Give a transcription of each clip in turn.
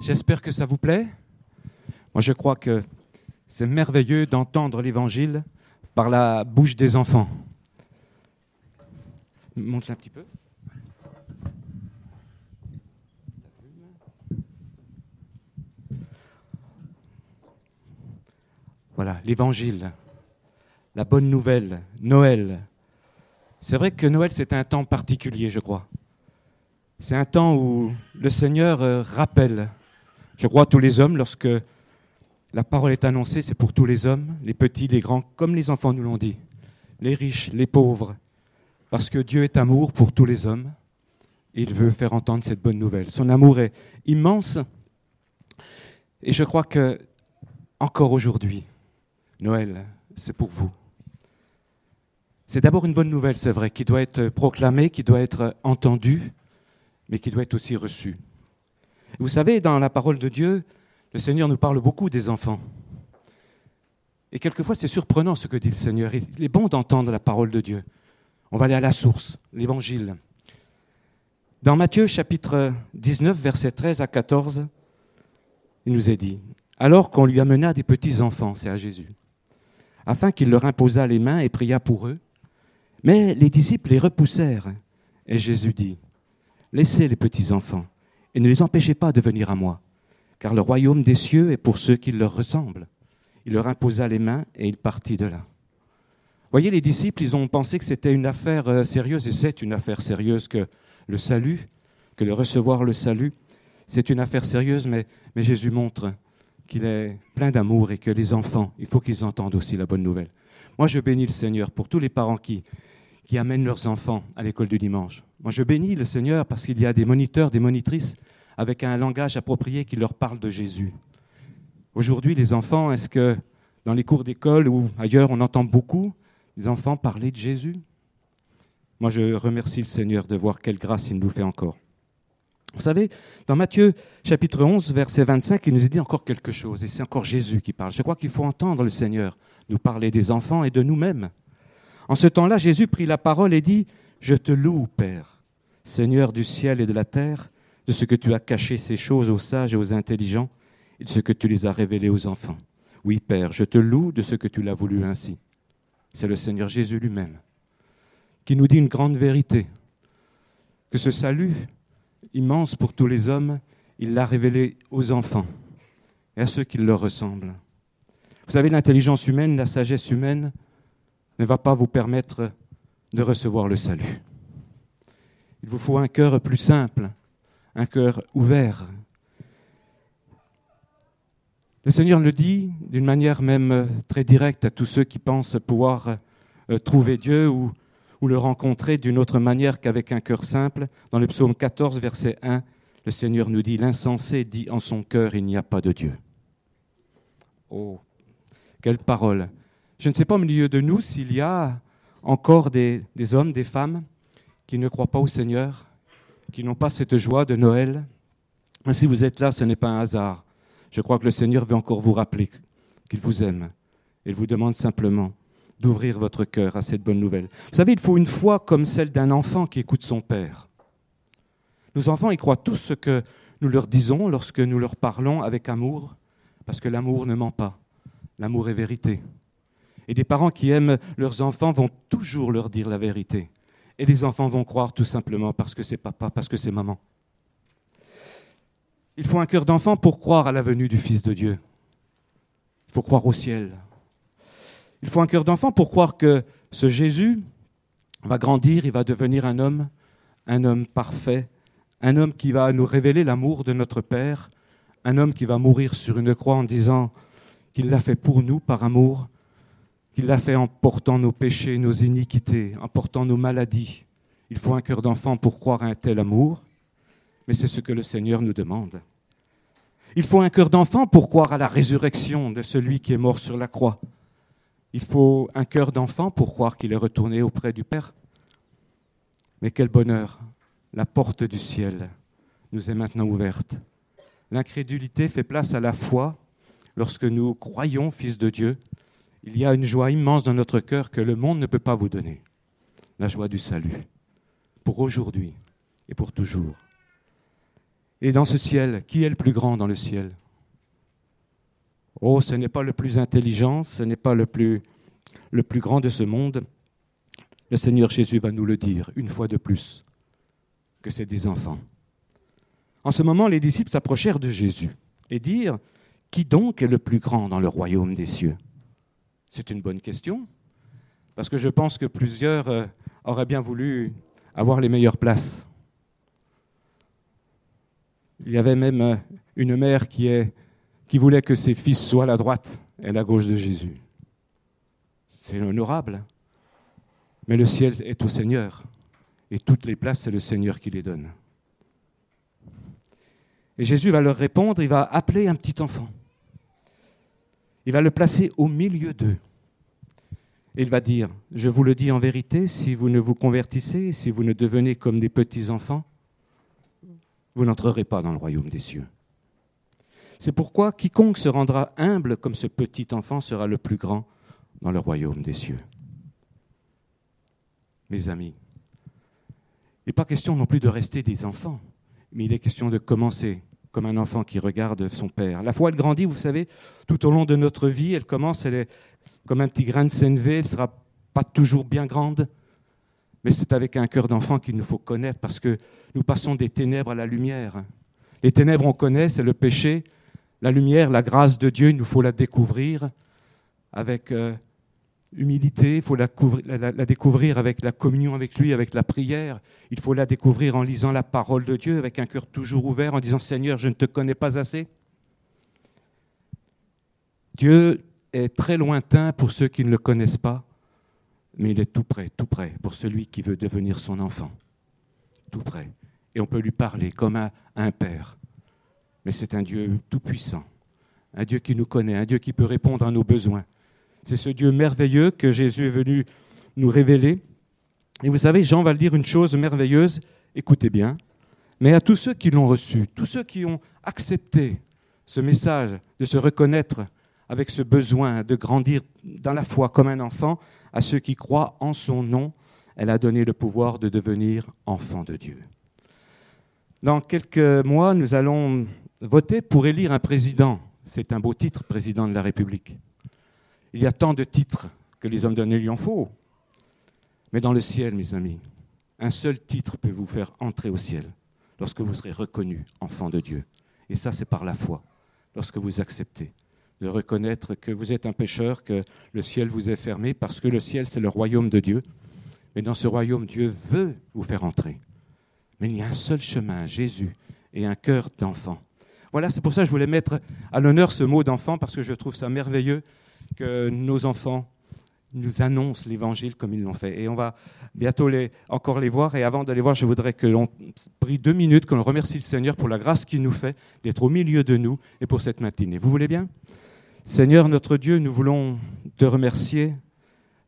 J'espère que ça vous plaît. Moi, je crois que c'est merveilleux d'entendre l'Évangile par la bouche des enfants. Monte un petit peu. Voilà, l'Évangile, la bonne nouvelle, Noël. C'est vrai que Noël, c'est un temps particulier, je crois. C'est un temps où le Seigneur euh, rappelle, je crois, tous les hommes, lorsque la parole est annoncée, c'est pour tous les hommes, les petits, les grands, comme les enfants nous l'ont dit, les riches, les pauvres, parce que Dieu est amour pour tous les hommes. Et il veut faire entendre cette bonne nouvelle. Son amour est immense. Et je crois que, encore aujourd'hui, Noël, c'est pour vous. C'est d'abord une bonne nouvelle, c'est vrai, qui doit être proclamée, qui doit être entendue, mais qui doit être aussi reçue. Vous savez, dans la parole de Dieu, le Seigneur nous parle beaucoup des enfants. Et quelquefois, c'est surprenant ce que dit le Seigneur. Il est bon d'entendre la parole de Dieu. On va aller à la source, l'Évangile. Dans Matthieu chapitre 19, versets 13 à 14, il nous est dit, alors qu'on lui amena des petits enfants, c'est à Jésus, afin qu'il leur imposât les mains et pria pour eux. Mais les disciples les repoussèrent. Et Jésus dit, Laissez les petits enfants et ne les empêchez pas de venir à moi, car le royaume des cieux est pour ceux qui leur ressemblent. Il leur imposa les mains et il partit de là. Voyez, les disciples, ils ont pensé que c'était une affaire euh, sérieuse, et c'est une affaire sérieuse que le salut, que de recevoir le salut. C'est une affaire sérieuse, mais Jésus montre qu'il est plein d'amour et que les enfants, il faut qu'ils entendent aussi la bonne nouvelle. Moi, je bénis le Seigneur pour tous les parents qui, qui amènent leurs enfants à l'école du dimanche. Moi, je bénis le Seigneur parce qu'il y a des moniteurs, des monitrices avec un langage approprié qui leur parle de Jésus. Aujourd'hui, les enfants, est-ce que dans les cours d'école ou ailleurs, on entend beaucoup les enfants parler de Jésus? Moi, je remercie le Seigneur de voir quelle grâce il nous fait encore. Vous savez, dans Matthieu chapitre 11, verset 25, il nous dit encore quelque chose, et c'est encore Jésus qui parle. Je crois qu'il faut entendre le Seigneur nous parler des enfants et de nous-mêmes. En ce temps-là, Jésus prit la parole et dit, Je te loue, Père, Seigneur du ciel et de la terre, de ce que tu as caché ces choses aux sages et aux intelligents, et de ce que tu les as révélées aux enfants. Oui, Père, je te loue de ce que tu l'as voulu ainsi. C'est le Seigneur Jésus lui-même qui nous dit une grande vérité, que ce salut immense pour tous les hommes, il l'a révélé aux enfants et à ceux qui leur ressemblent. Vous savez, l'intelligence humaine, la sagesse humaine ne va pas vous permettre de recevoir le salut. Il vous faut un cœur plus simple, un cœur ouvert. Le Seigneur le dit d'une manière même très directe à tous ceux qui pensent pouvoir euh, trouver Dieu ou, ou le rencontrer d'une autre manière qu'avec un cœur simple. Dans le psaume 14, verset 1, le Seigneur nous dit, L'insensé dit en son cœur, il n'y a pas de Dieu. Oh, quelle parole. Je ne sais pas au milieu de nous s'il y a encore des, hommes, des femmes qui ne croient pas au Seigneur, qui n'ont pas cette joie de Noël. Si vous êtes là, ce n'est pas un hasard. Je crois que le Seigneur veut encore vous rappeler qu'il vous aime. Il vous demande simplement d'ouvrir votre cœur à cette bonne nouvelle. Vous savez, il faut une foi comme celle d'un enfant qui écoute son père. Nos enfants, ils croient tous ce que nous leur disons lorsque nous leur parlons avec amour, parce que l'amour ne ment pas. L'amour est vérité. Et des parents qui aiment leurs enfants vont toujours leur dire la vérité. Et les enfants vont croire tout simplement parce que c'est papa, parce que c'est maman. Il faut un cœur d'enfant pour croire à la venue du Fils de Dieu. Il faut croire au ciel. Il faut un cœur d'enfant pour croire que ce Jésus va grandir, il va devenir un homme, un homme parfait, un homme qui va nous révéler l'amour de notre Père, un homme qui va mourir sur une croix en disant qu'il l'a fait pour nous par amour, qu'il l'a fait en portant nos péchés, nos iniquités, en portant nos maladies. Il faut un cœur d'enfant pour croire à un tel amour, mais c'est ce que le Seigneur nous demande. Il faut un cœur d'enfant pour croire à la résurrection de celui qui est mort sur la croix. Il faut un cœur d'enfant pour croire qu'il est retourné auprès du Père. Mais quel bonheur La porte du ciel nous est maintenant ouverte. L'incrédulité fait place à la foi lorsque nous croyons, Fils de Dieu. Il y a une joie immense dans notre cœur que le monde ne peut pas vous donner. La joie du salut, pour aujourd'hui et pour toujours. Et dans ce ciel, qui est le plus grand dans le ciel? Oh, ce n'est pas le plus intelligent, ce n'est pas le plus, le plus grand de ce monde. Le Seigneur Jésus va nous le dire une fois de plus, que c'est des enfants. En ce moment, les disciples s'approchèrent de Jésus et dirent, Qui donc est le plus grand dans le royaume des cieux? C'est une bonne question, parce que je pense que plusieurs euh, auraient bien voulu avoir les meilleures places. Il y avait même euh, une mère qui, qui voulait que ses fils soient à la droite et à la gauche de Jésus. C'est honorable. Mais le ciel est au Seigneur. Et toutes les places, c'est le Seigneur qui les donne. Et Jésus va leur répondre, il va appeler un petit enfant. Il va le placer au milieu d'eux. Il va dire, je vous le dis en vérité, si vous ne vous convertissez, si vous ne devenez comme des petits enfants, vous n'entrerez pas dans le royaume des cieux. C'est pourquoi quiconque se rendra humble comme ce petit enfant sera le plus grand dans le royaume des cieux. Mes amis, il n'est pas question non plus de rester des enfants, mais il est question de commencer comme un enfant qui regarde son père. La foi, elle grandit, vous savez, tout au long de notre vie, elle commence, elle est comme un petit grain de sénévé, elle ne sera pas toujours bien grande, mais c'est avec un cœur d'enfant qu'il nous faut connaître, parce que nous passons des ténèbres à la lumière. Les ténèbres, on connaît, c'est le péché. La lumière, la grâce de Dieu, il nous faut la découvrir avec euh, humilité, il faut la, découvrir avec la communion avec lui, avec la prière. Il faut la découvrir en lisant la parole de Dieu, avec un cœur toujours ouvert, en disant Seigneur, je ne te connais pas assez. Dieu est très lointain pour ceux qui ne le connaissent pas, mais il est tout près, tout près pour celui qui veut devenir son enfant. Tout près. Et on peut lui parler comme à un père. Mais c'est un Dieu tout-puissant, un Dieu qui nous connaît, un Dieu qui peut répondre à nos besoins c'est ce Dieu merveilleux que Jésus est venu nous révéler. Et vous savez, Jean va le dire une chose merveilleuse, écoutez bien, mais à tous ceux qui l'ont reçu, tous ceux qui ont accepté ce message de se reconnaître avec ce besoin de grandir dans la foi comme un enfant, à ceux qui croient en son nom, elle a donné le pouvoir de devenir enfant de Dieu. Dans quelques mois, nous allons voter pour élire un président. C'est un beau titre, président de la République. Il y a tant de titres que les hommes donnés lui en faut. Mais dans le ciel, mes amis, un seul titre peut vous faire entrer au ciel lorsque vous serez reconnu enfant de Dieu. Et ça, c'est par la foi, lorsque vous acceptez de reconnaître que vous êtes un pécheur, que le ciel vous est fermé, parce que le ciel, c'est le royaume de Dieu. Mais dans ce royaume, Dieu veut vous faire entrer. Mais il y a un seul chemin, Jésus, et un cœur d'enfant. Voilà, c'est pour ça que je voulais mettre à l'honneur ce mot d'enfant, parce que je trouve ça merveilleux que nos enfants nous annoncent l'évangile comme ils l'ont fait. Et on va bientôt encore les voir. Et avant de les voir, je voudrais que l'on prie deux minutes, que l'on remercie le Seigneur pour la grâce qu'il nous fait d'être au milieu de nous et pour cette matinée. Vous voulez bien? Seigneur notre Dieu, nous voulons te remercier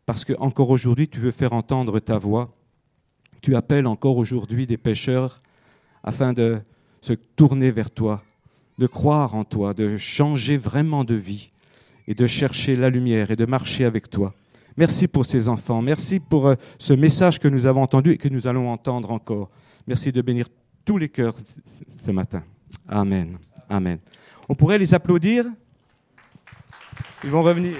parce que encore aujourd'hui, tu veux faire entendre ta voix. Tu appelles encore aujourd'hui des pécheurs afin de se tourner vers toi, de croire en toi, de changer vraiment de vie et de chercher la lumière et de marcher avec toi. Merci pour ces enfants. Merci pour euh, ce message que nous avons entendu et que nous allons entendre encore. Merci de bénir tous les cœurs ce matin. Amen. Amen. On pourrait les applaudir? Ils vont revenir.